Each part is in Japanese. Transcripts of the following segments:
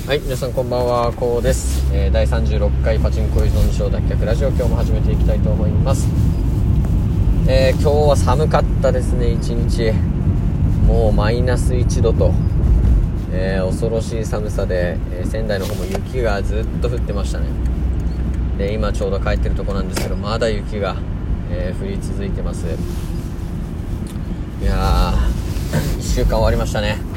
はい、皆さんこんばんは、こうです。えー第36回パチンコ依存症脱却ラジオ、今日も始めていきたいと思います。えー今日は寒かったですね、一日。もうマイナス1度と、えー恐ろしい寒さで、えー仙台の方も雪がずっと降ってましたね。で、今ちょうど帰ってるとこなんですけど、まだ雪が、えー降り続いてます。いやー、1週間終わりましたね。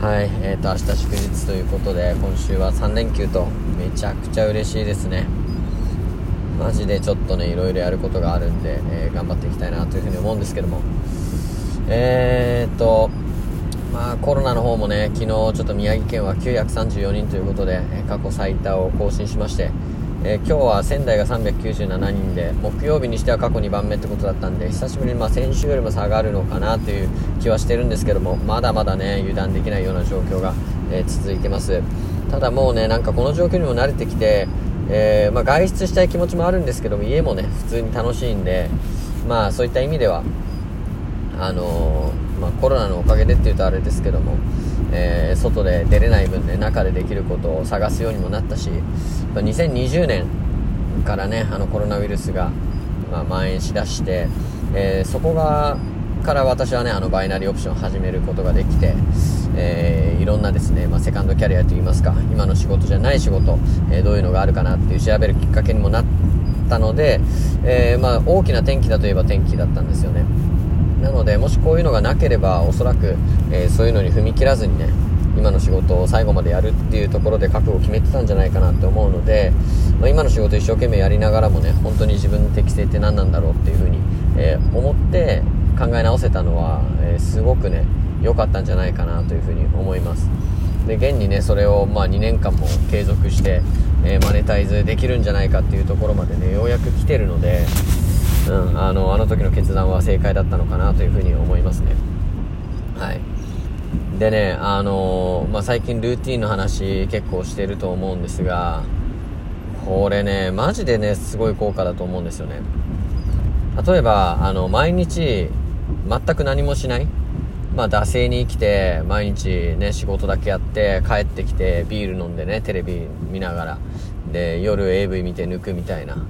はい、えーと、明日祝日ということで、今週は3連休と、めちゃくちゃ嬉しいですね。マジでちょっとね、いろいろやることがあるんで、えー頑張っていきたいなというふうに思うんですけども。えーと、まあコロナの方もね、昨日ちょっと宮城県は934人ということで、過去最多を更新しまして、えー今日は仙台が397人で、木曜日にしては過去2番目ってことだったんで、久しぶりにまあ先週よりも下がるのかなという気はしてるんですけども、まだまだね、油断できないような状況が、えー続いてます。ただもうね、なんかこの状況にも慣れてきて、えーまあ、外出したい気持ちもあるんですけども、家もね、普通に楽しいんで、まあそういった意味では、あのーまあ、コロナのおかげでっていうとあれですけども、えー外で出れない分ね中でできることを探すようにもなったし2020年からねあのコロナウイルスが、まあ、蔓延しだして、えーそこがから私はねあのバイナリーオプションを始めることができて、えーいろんなですね、まあ、セカンドキャリアといいますか今の仕事じゃない仕事、えーどういうのがあるかなっていう調べるきっかけにもなったので、えーまあ、大きな転機だといえば転機だったんですよね。なのでもしこういうのがなければおそらく、えーそういうのに踏み切らずにね今の仕事を最後までやるっていうところで覚悟を決めてたんじゃないかなって思うので、まあ、今の仕事一生懸命やりながらもね本当に自分の適性って何なんだろうっていうふうに、えー思って考え直せたのは、えーすごくね良かったんじゃないかなというふうに思います。で現にねそれをまあ2年間も継続して、えマネタイズできるんじゃないかっていうところまでねようやく来てるのでうん、あのあの時の決断は正解だったのかなというふうに思いますね。はい。でねあのーまあ、最近ルーティンの話結構してると思うんですがこれねマジでねすごい効果だと思うんですよね。例えばあの毎日全く何もしない。まあ惰性に生きて毎日ね仕事だけやって帰ってきてビール飲んでねテレビ見ながら。で夜 AV 見て抜くみたいな。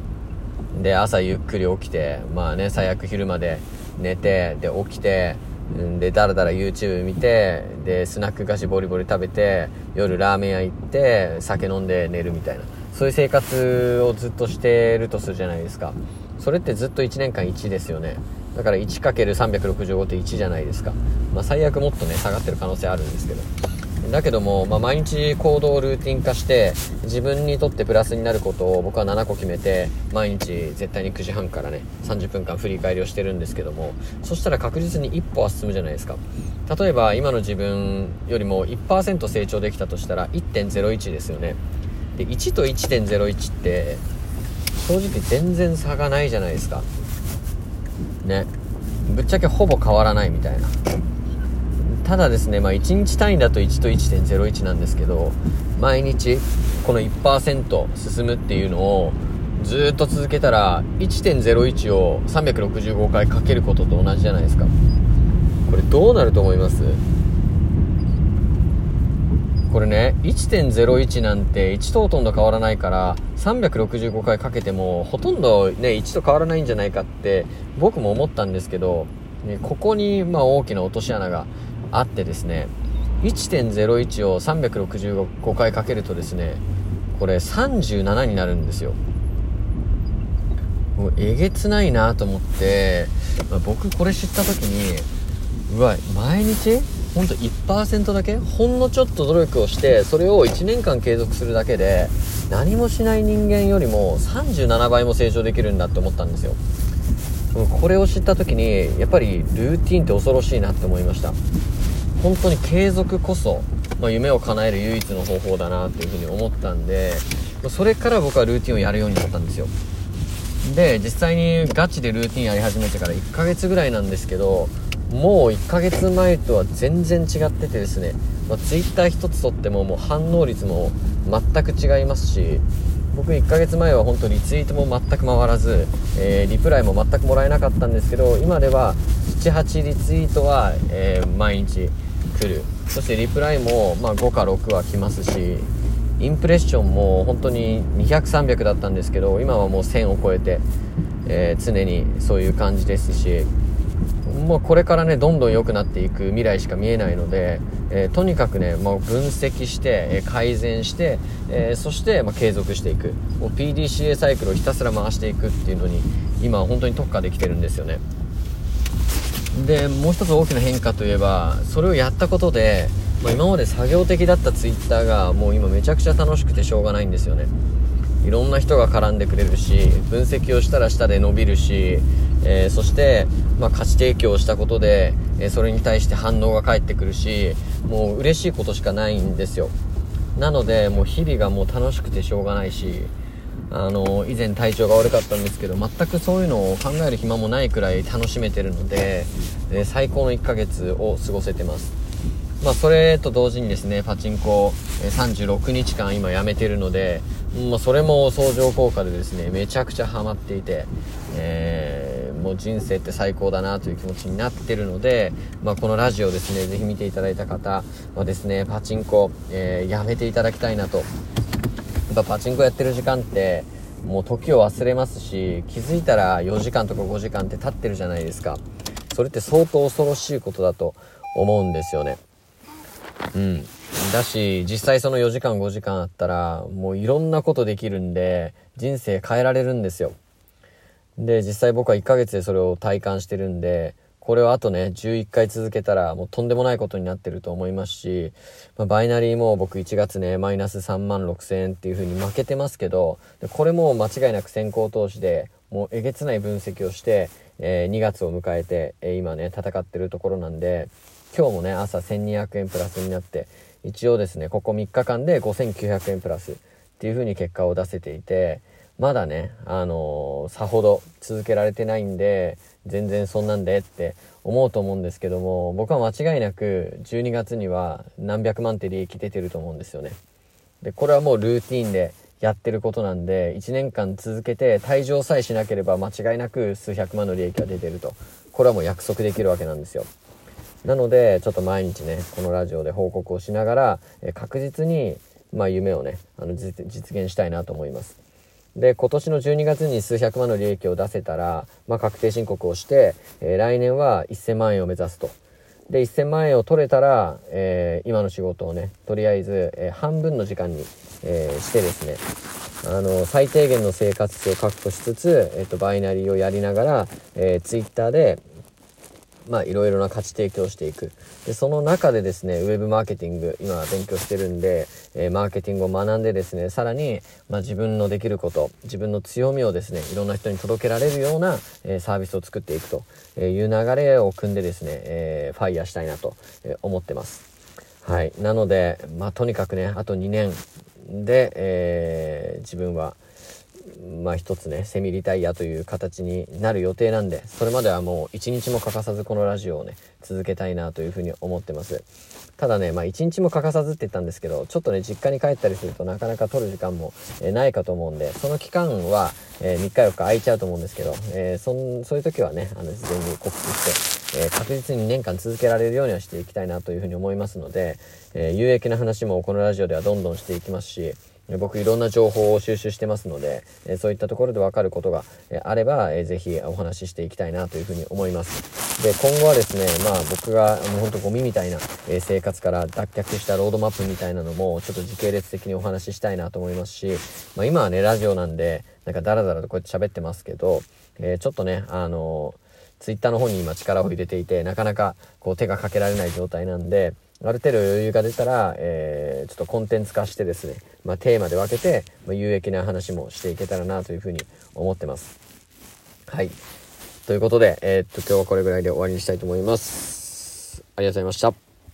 で朝ゆっくり起きてまあね最悪昼まで寝てで起きてうんでだらだら YouTube 見てでスナック菓子ボリボリ食べて夜ラーメン屋行って酒飲んで寝るみたいな。そういう生活をずっとしてるとするじゃないですか。それってずっと1年間1ですよね。だから 1×365 って1じゃないですか、まあ、最悪もっとね下がってる可能性あるんですけど。だけども、まあ、毎日行動をルーティン化して自分にとってプラスになることを僕は7個決めて毎日絶対に9時半からね30分間振り返りをしてるんですけどもそしたら確実に一歩は進むじゃないですか。例えば今の自分よりも1%成長できたとしたら1.01ですよね。で1と1.01って正直全然差がないじゃないですか。ね。ぶっちゃけほぼ変わらないみたいな。ただですね、まあ、1日単位だと1と1.01なんですけど毎日この1%進むっていうのをずっと続けたら1.01を365回かけることと同じじゃないですか。これどうなると思います？これね1.01なんて1とほとんど変わらないから365回かけてもほとんどね1と変わらないんじゃないかって僕も思ったんですけど、ね、ここにまあ大きな落とし穴があってですね1.01を365回かけるとですねこれ37になるんですよ。もうえげつないなと思って、まあ僕これ知った時にうわ毎日ほんと1%だけほんのちょっと努力をしてそれを1年間継続するだけで何もしない人間よりも37倍も成長できるんだって思ったんですよ。これを知った時にやっぱりルーティンって恐ろしいなって思いました。本当に継続こそ、まあ、夢を叶える唯一の方法だなっていうふうに思ったんでそれから僕はルーティンをやるようになったんですよ。で実際にガチでルーティンやり始めてから1ヶ月ぐらいなんですけどもう1ヶ月前とは全然違っててですね、まあ、Twitter 一つとってももう反応率も全く違いますし僕1ヶ月前は本当リツイートも全く回らず、えーリプライも全くもらえなかったんですけど今では78リツイートは、えー毎日来る。そしてリプライも、まあ、5か6は来ますしインプレッションも本当に200300だったんですけど今はもう1000を超えて、えー、常にそういう感じですしもうこれからねどんどん良くなっていく未来しか見えないので、えー、とにかくね、まあ、分析して、え改善して、えー、そして、まあ、継続していく。もう PDCA サイクルをひたすら回していくっていうのに今本当に特化できてるんですよね。でもう一つ大きな変化といえばそれをやったことで、まあ、今まで作業的だった Twitter がもう今めちゃくちゃ楽しくてしょうがないんですよね。いろんな人が絡んでくれるし分析をしたら下で伸びるし、えー、そして、まあ、価値提供をしたことで、えー、それに対して反応が返ってくるしもう嬉しいことしかないんですよ。なのでもう日々がもう楽しくてしょうがないしあの以前体調が悪かったんですけど全くそういうのを考える暇もないくらい楽しめてるので、え、最高の1ヶ月を過ごせてます。まあ、それと同時にですねパチンコ36日間今やめてるので、まあ、それも相乗効果でですねめちゃくちゃハマっていて、えー、もう人生って最高だなという気持ちになってるので、まあ、このラジオですねぜひ見ていただいた方はですねパチンコ、えー、やめていただきたいなと。やっぱパチンコやってる時間ってもう時を忘れますし気づいたら4時間とか5時間って経ってるじゃないですか。それって相当恐ろしいことだと思うんですよね。うん。だし実際その4時間5時間あったらもういろんなことできるんで人生変えられるんですよ。で実際僕は1ヶ月でそれを体感してるんでこれをあとね、11回続けたらもうとんでもないことになってると思いますし、まあ、バイナリーも僕1月ね、マイナス3万6千円っていう風に負けてますけど、これも間違いなく先行投資で、もうえげつない分析をして、えー、2月を迎えて、えー、今ね、戦ってるところなんで、今日もね、朝1200円プラスになって、一応ですね、ここ3日間で5900円プラスっていう風に結果を出せていて、まだね、あのー、さほど続けられてないんで、全然そんなんでって思うと思うんですけども、僕は間違いなく12月には何百万って利益出てると思うんですよね。で、これはもうルーティンでやってることなんで、1年間続けて退場さえしなければ間違いなく数百万の利益が出てると。これはもう約束できるわけなんですよ。なので、ちょっと毎日ね、このラジオで報告をしながら、え確実に、まあ夢をね、あの実現したいなと思います。で、今年の12月に数百万の利益を出せたら、まあ、確定申告をして、えー、来年は1000万円を目指すと。で、1000万円を取れたら、えー、今の仕事をね、とりあえず、えー、半分の時間に、えしてですね、あの、最低限の生活費を確保しつつ、えっ、と、バイナリーをやりながら、えー、ツイッターで、まあ、いろいろな価値提供していく。で、その中でですね、ウェブマーケティング、今勉強してるんで、えー、マーケティングを学んでですね、さらに、まあ、自分のできること、自分の強みをですね、いろんな人に届けられるような、えー、サービスを作っていくという流れを組んでですね、えー、ファイヤーしたいなと思ってます。はい。なので、まあ、とにかくね、あと2年で、え、自分は、まあ一つね、セミリタイヤという形になる予定なんで、それまではもう一日も欠かさずこのラジオをね、続けたいなというふうに思ってます。ただね、まあ一日も欠かさずって言ったんですけど、ちょっとね、実家に帰ったりするとなかなか取る時間も、え、ないかと思うんで、その期間は、えー、3日4日空いちゃうと思うんですけど、えー、そんそういう時はね、あの、事前に告知して、え確実に2年間続けられるようにはしていきたいなというふうに思いますので、え有益な話もこのラジオではどんどんしていきますし、僕いろんな情報を収集してますので、えそういったところでわかることが、えあれば、えー、ぜひお話ししていきたいなというふうに思います。で、今後はですね、まあ僕がもうほんとゴミみたいな、え生活から脱却したロードマップみたいなのもちょっと時系列的にお話ししたいなと思いますし、まあ今はね、ラジオなんで、なんかダラダラとこうやって喋ってますけど、えー、ちょっとね、あのツイッターの方に今力を入れていて、なかなかこう手がかけられない状態なんで、ある程度余裕が出たら、えー、ちょっとコンテンツ化してですね、まあ、テーマで分けて、まあ、有益な話もしていけたらなというふうに思ってます。はい。ということで、えー、っと、今日はこれぐらいで終わりにしたいと思います。ありがとうございました。